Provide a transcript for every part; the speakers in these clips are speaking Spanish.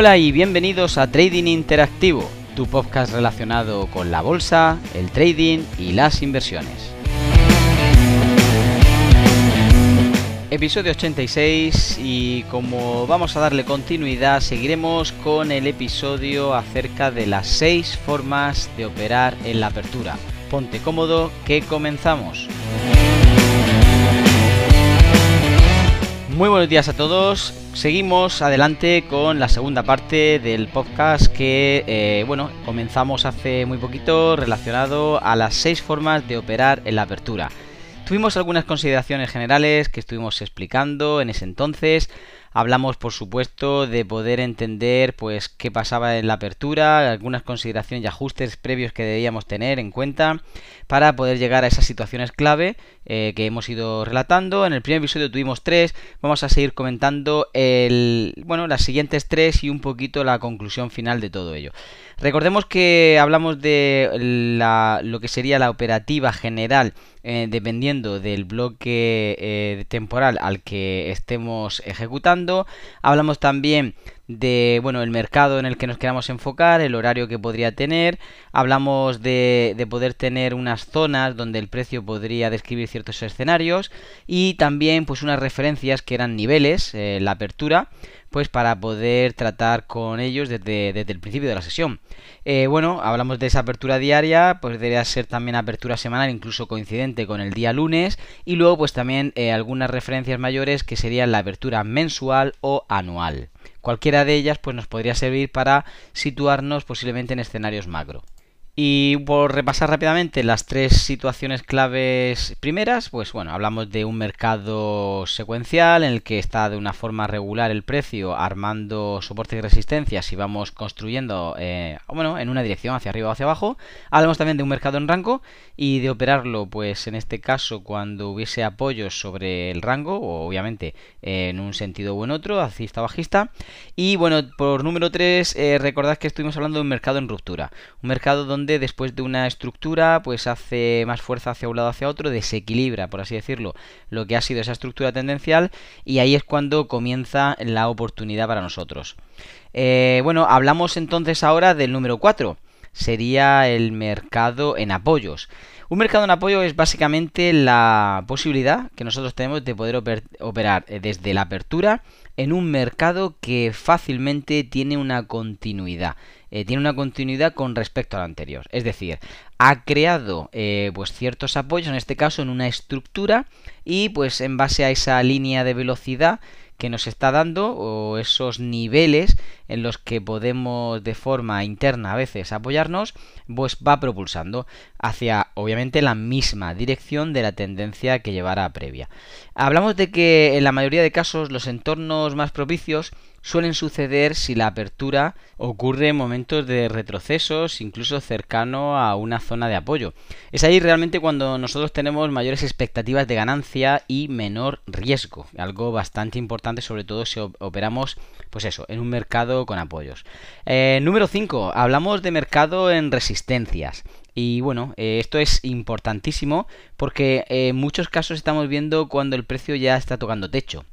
Hola y bienvenidos a Trading Interactivo, tu podcast relacionado con la bolsa, el trading y las inversiones. Episodio 86 y como vamos a darle continuidad seguiremos con el episodio acerca de las 6 formas de operar en la apertura. Ponte cómodo que comenzamos. Muy buenos días a todos. Seguimos adelante con la segunda parte del podcast que, eh, bueno, comenzamos hace muy poquito relacionado a las seis formas de operar en la apertura. Tuvimos algunas consideraciones generales que estuvimos explicando en ese entonces. Hablamos, por supuesto, de poder entender pues qué pasaba en la apertura, algunas consideraciones y ajustes previos que debíamos tener en cuenta para poder llegar a esas situaciones clave eh, que hemos ido relatando. En el primer episodio tuvimos tres, vamos a seguir comentando el, bueno, las siguientes tres y un poquito la conclusión final de todo ello. Recordemos que hablamos de lo que sería la operativa general eh, dependiendo del bloque eh, temporal al que estemos ejecutando. Hablamos también de bueno el mercado en el que nos queramos enfocar, el horario que podría tener, hablamos de, de, poder tener unas zonas donde el precio podría describir ciertos escenarios y también pues unas referencias que eran niveles, eh, la apertura, pues para poder tratar con ellos desde, desde el principio de la sesión. Eh, bueno, hablamos de esa apertura diaria, pues debería ser también apertura semanal, incluso coincidente con el día lunes, y luego pues también eh, algunas referencias mayores que serían la apertura mensual o anual. Cualquiera de ellas pues nos podría servir para situarnos posiblemente en escenarios macro. Y por repasar rápidamente las tres situaciones claves primeras, pues bueno, hablamos de un mercado secuencial en el que está de una forma regular el precio, armando soportes y resistencias y vamos construyendo, eh, bueno, en una dirección hacia arriba o hacia abajo. Hablamos también de un mercado en rango y de operarlo, pues en este caso cuando hubiese apoyos sobre el rango, o obviamente en un sentido u en otro, alcista o bajista. Y bueno, por número 3, eh, recordad que estuvimos hablando de un mercado en ruptura, un mercado donde después de una estructura pues hace más fuerza hacia un lado hacia otro, desequilibra, por así decirlo, lo que ha sido esa estructura tendencial y ahí es cuando comienza la oportunidad para nosotros. Eh, bueno, hablamos entonces ahora del número 4, sería el mercado en apoyos. Un mercado en apoyo es básicamente la posibilidad que nosotros tenemos de poder operar eh, desde la apertura en un mercado que fácilmente tiene una continuidad. Eh, tiene una continuidad con respecto a lo anterior. Es decir, ha creado eh, pues ciertos apoyos, en este caso en una estructura, y pues en base a esa línea de velocidad que nos está dando o esos niveles en los que podemos de forma interna a veces apoyarnos, pues va propulsando hacia obviamente la misma dirección de la tendencia que llevará previa. Hablamos de que en la mayoría de casos los entornos más propicios suelen suceder si la apertura ocurre en momentos de retrocesos, incluso cercano a una zona de apoyo. Es ahí realmente cuando nosotros tenemos mayores expectativas de ganancia y menor riesgo, algo bastante importante sobre todo si operamos pues eso, en un mercado con apoyos. Eh, número 5, hablamos de mercado en resistencias. Y bueno, eh, esto es importantísimo porque en muchos casos estamos viendo cuando el precio ya está tocando techo.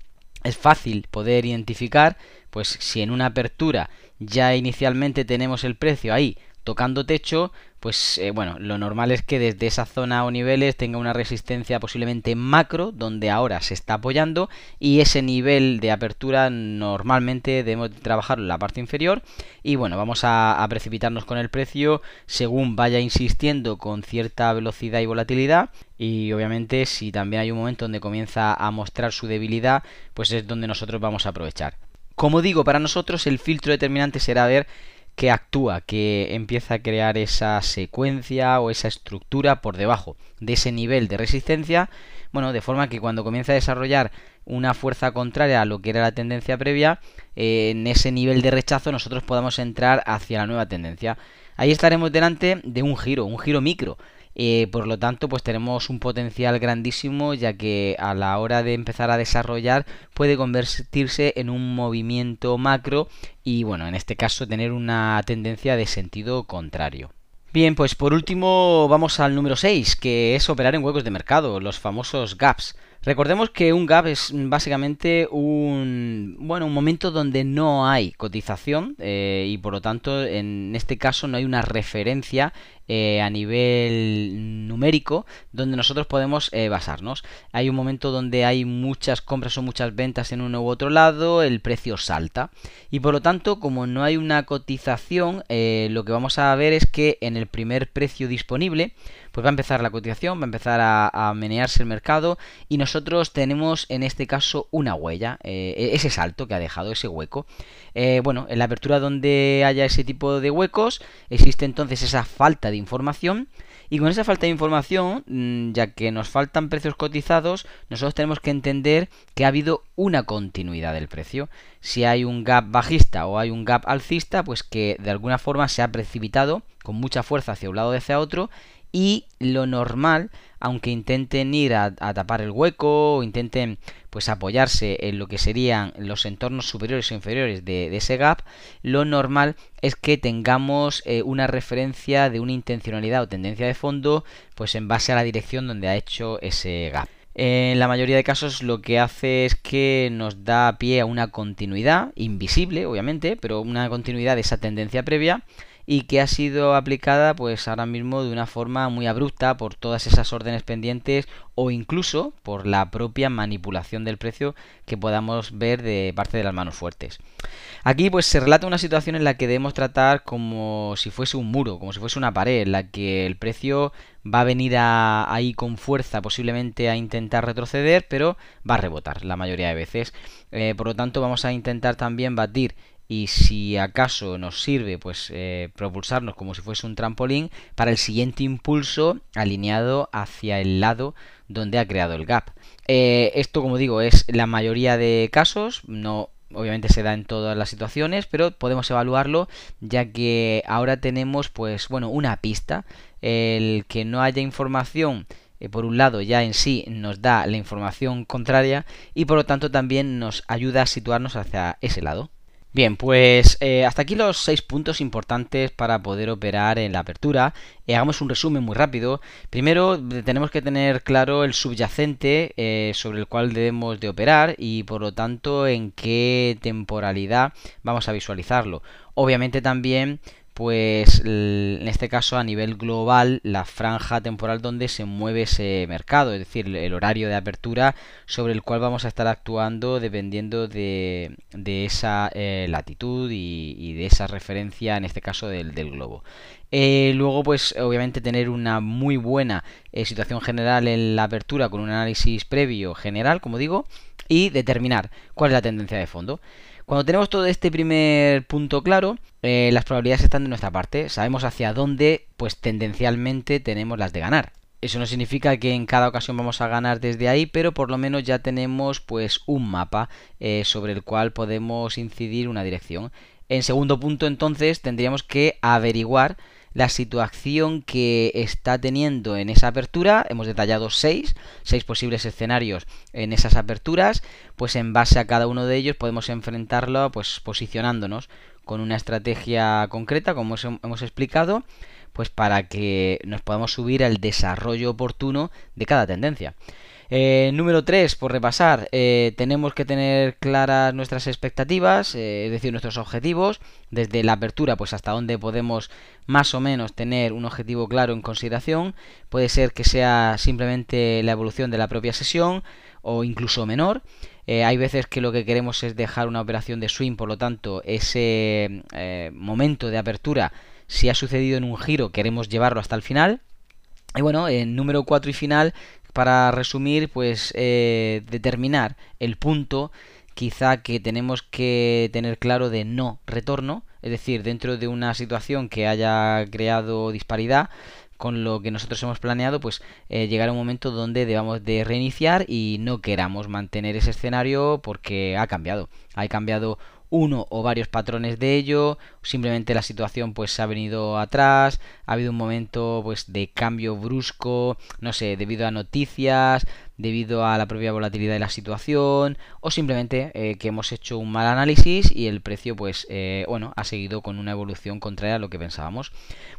Es fácil poder identificar pues si en una apertura ya inicialmente tenemos el precio ahí tocando techo, pues eh, bueno, lo normal es que desde esa zona o niveles tenga una resistencia posiblemente macro, donde ahora se está apoyando, y ese nivel de apertura normalmente debemos trabajar en la parte inferior, y bueno, vamos a, a precipitarnos con el precio según vaya insistiendo con cierta velocidad y volatilidad, y obviamente si también hay un momento donde comienza a mostrar su debilidad, pues es donde nosotros vamos a aprovechar. Como digo, para nosotros el filtro determinante será ver que actúa, que empieza a crear esa secuencia o esa estructura por debajo de ese nivel de resistencia, bueno, de forma que cuando comienza a desarrollar una fuerza contraria a lo que era la tendencia previa, eh, en ese nivel de rechazo nosotros podamos entrar hacia la nueva tendencia. Ahí estaremos delante de un giro, un giro micro. Eh, por lo tanto, pues tenemos un potencial grandísimo ya que a la hora de empezar a desarrollar puede convertirse en un movimiento macro y bueno, en este caso tener una tendencia de sentido contrario. Bien, pues por último vamos al número 6, que es operar en huecos de mercado, los famosos gaps. Recordemos que un gap es básicamente un bueno un momento donde no hay cotización eh, y por lo tanto en este caso no hay una referencia eh, a nivel numérico donde nosotros podemos eh, basarnos. Hay un momento donde hay muchas compras o muchas ventas en uno u otro lado, el precio salta. Y por lo tanto, como no hay una cotización, eh, lo que vamos a ver es que en el primer precio disponible, pues va a empezar la cotización, va a empezar a, menearse el mercado y nosotros tenemos en este caso una huella, e-, ese salto que ha dejado, ese hueco. bueno, en la apertura donde haya ese tipo de huecos, existe entonces esa falta de información. Y con esa falta de información, mm, ya que nos faltan precios cotizados, nosotros tenemos que entender que ha habido una continuidad del precio. Si hay un gap bajista o hay un gap alcista, pues que de alguna forma se ha precipitado con mucha fuerza hacia un lado o hacia otro y lo normal, aunque intenten ir a, tapar el hueco o intenten pues apoyarse en lo que serían los entornos superiores o inferiores de, ese gap, lo normal es que tengamos eh, una referencia de una intencionalidad o tendencia de fondo pues en base a la dirección donde ha hecho ese gap. En la mayoría de casos lo que hace es que nos da pie a una continuidad, invisible obviamente, pero una continuidad de esa tendencia previa y que ha sido aplicada pues ahora mismo de una forma muy abrupta por todas esas órdenes pendientes o incluso por la propia manipulación del precio que podamos ver de parte de las manos fuertes. Aquí pues se relata una situación en la que debemos tratar como si fuese un muro, como si fuese una pared, en la que el precio va a venir ahí con fuerza posiblemente a intentar retroceder, pero va a rebotar la mayoría de veces. Eh, por lo tanto vamos a intentar también batir y si acaso nos sirve pues eh, propulsarnos como si fuese un trampolín para el siguiente impulso alineado hacia el lado donde ha creado el gap. Eh, esto como digo es la mayoría de casos, no obviamente se da en todas las situaciones, pero podemos evaluarlo ya que ahora tenemos pues bueno una pista, el que no haya información eh, por un lado ya en sí nos da la información contraria y por lo tanto también nos ayuda a situarnos hacia ese lado. Bien, pues eh, hasta aquí los seis puntos importantes para poder operar en la apertura. Eh, hagamos un resumen muy rápido. Primero tenemos que tener claro el subyacente eh, sobre el cual debemos de operar y por lo tanto en qué temporalidad vamos a visualizarlo. Obviamente también pues en este caso a nivel global la franja temporal donde se mueve ese mercado, es decir, el horario de apertura sobre el cual vamos a estar actuando dependiendo de, esa eh, latitud y, de esa referencia, en este caso del, globo. Eh, luego, pues obviamente tener una muy buena eh, situación general en la apertura con un análisis previo general, como digo, y determinar cuál es la tendencia de fondo. Cuando tenemos todo este primer punto claro, eh, las probabilidades están de nuestra parte. Sabemos hacia dónde, pues tendencialmente tenemos las de ganar. Eso no significa que en cada ocasión vamos a ganar desde ahí, pero por lo menos ya tenemos pues un mapa eh, sobre el cual podemos incidir una dirección. En segundo punto, entonces, tendríamos que averiguar la situación que está teniendo en esa apertura. Hemos detallado seis, seis posibles escenarios en esas aperturas. Pues en base a cada uno de ellos podemos enfrentarlo pues posicionándonos con una estrategia concreta, como hemos explicado, pues para que nos podamos subir al desarrollo oportuno de cada tendencia. Eh, número 3, por repasar, eh, tenemos que tener claras nuestras expectativas, eh, es decir, nuestros objetivos, desde la apertura pues hasta donde podemos más o menos tener un objetivo claro en consideración. Puede ser que sea simplemente la evolución de la propia sesión o incluso menor. hay veces que lo que queremos es dejar una operación de swing, por lo tanto, ese momento de apertura, si ha sucedido en un giro, queremos llevarlo hasta el final. Y bueno, en número 4 y final para resumir, pues eh, determinar el punto quizá que tenemos que tener claro de no retorno, es decir, dentro de una situación que haya creado disparidad con lo que nosotros hemos planeado, pues eh, llegar a un momento donde debamos de reiniciar y no queramos mantener ese escenario porque ha cambiado. Ha cambiado uno o varios patrones de ello, simplemente la situación pues se ha venido atrás, ha habido un momento pues de cambio brusco, no sé, debido a noticias, debido a la propia volatilidad de la situación o simplemente eh, que hemos hecho un mal análisis y el precio pues eh, bueno ha seguido con una evolución contraria a lo que pensábamos.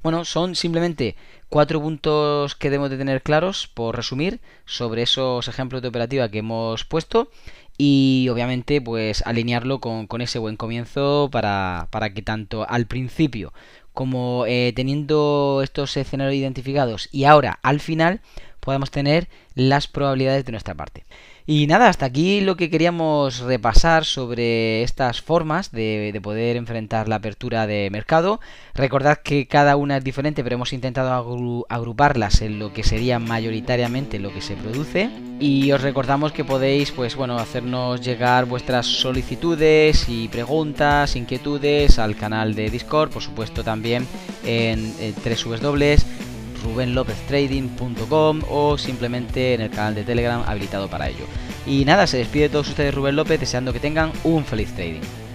Bueno, son simplemente cuatro puntos que debemos de tener claros por resumir sobre esos ejemplos de operativa que hemos puesto y obviamente pues alinearlo con, ese buen comienzo para, para que tanto al principio como eh, teniendo estos escenarios identificados y ahora al final podemos tener las probabilidades de nuestra parte. Y nada, hasta aquí lo que queríamos repasar sobre estas formas de, poder enfrentar la apertura de mercado. Recordad que cada una es diferente, pero hemos intentado agruparlas en lo que sería mayoritariamente lo que se produce. Y os recordamos que podéis, pues bueno, hacernos llegar vuestras solicitudes y preguntas, inquietudes al canal de Discord, por supuesto también en, en www rubenlopeztrading.com o simplemente en el canal de Telegram habilitado para ello. Y nada, se despide de todos ustedes Rubén López deseando que tengan un feliz trading.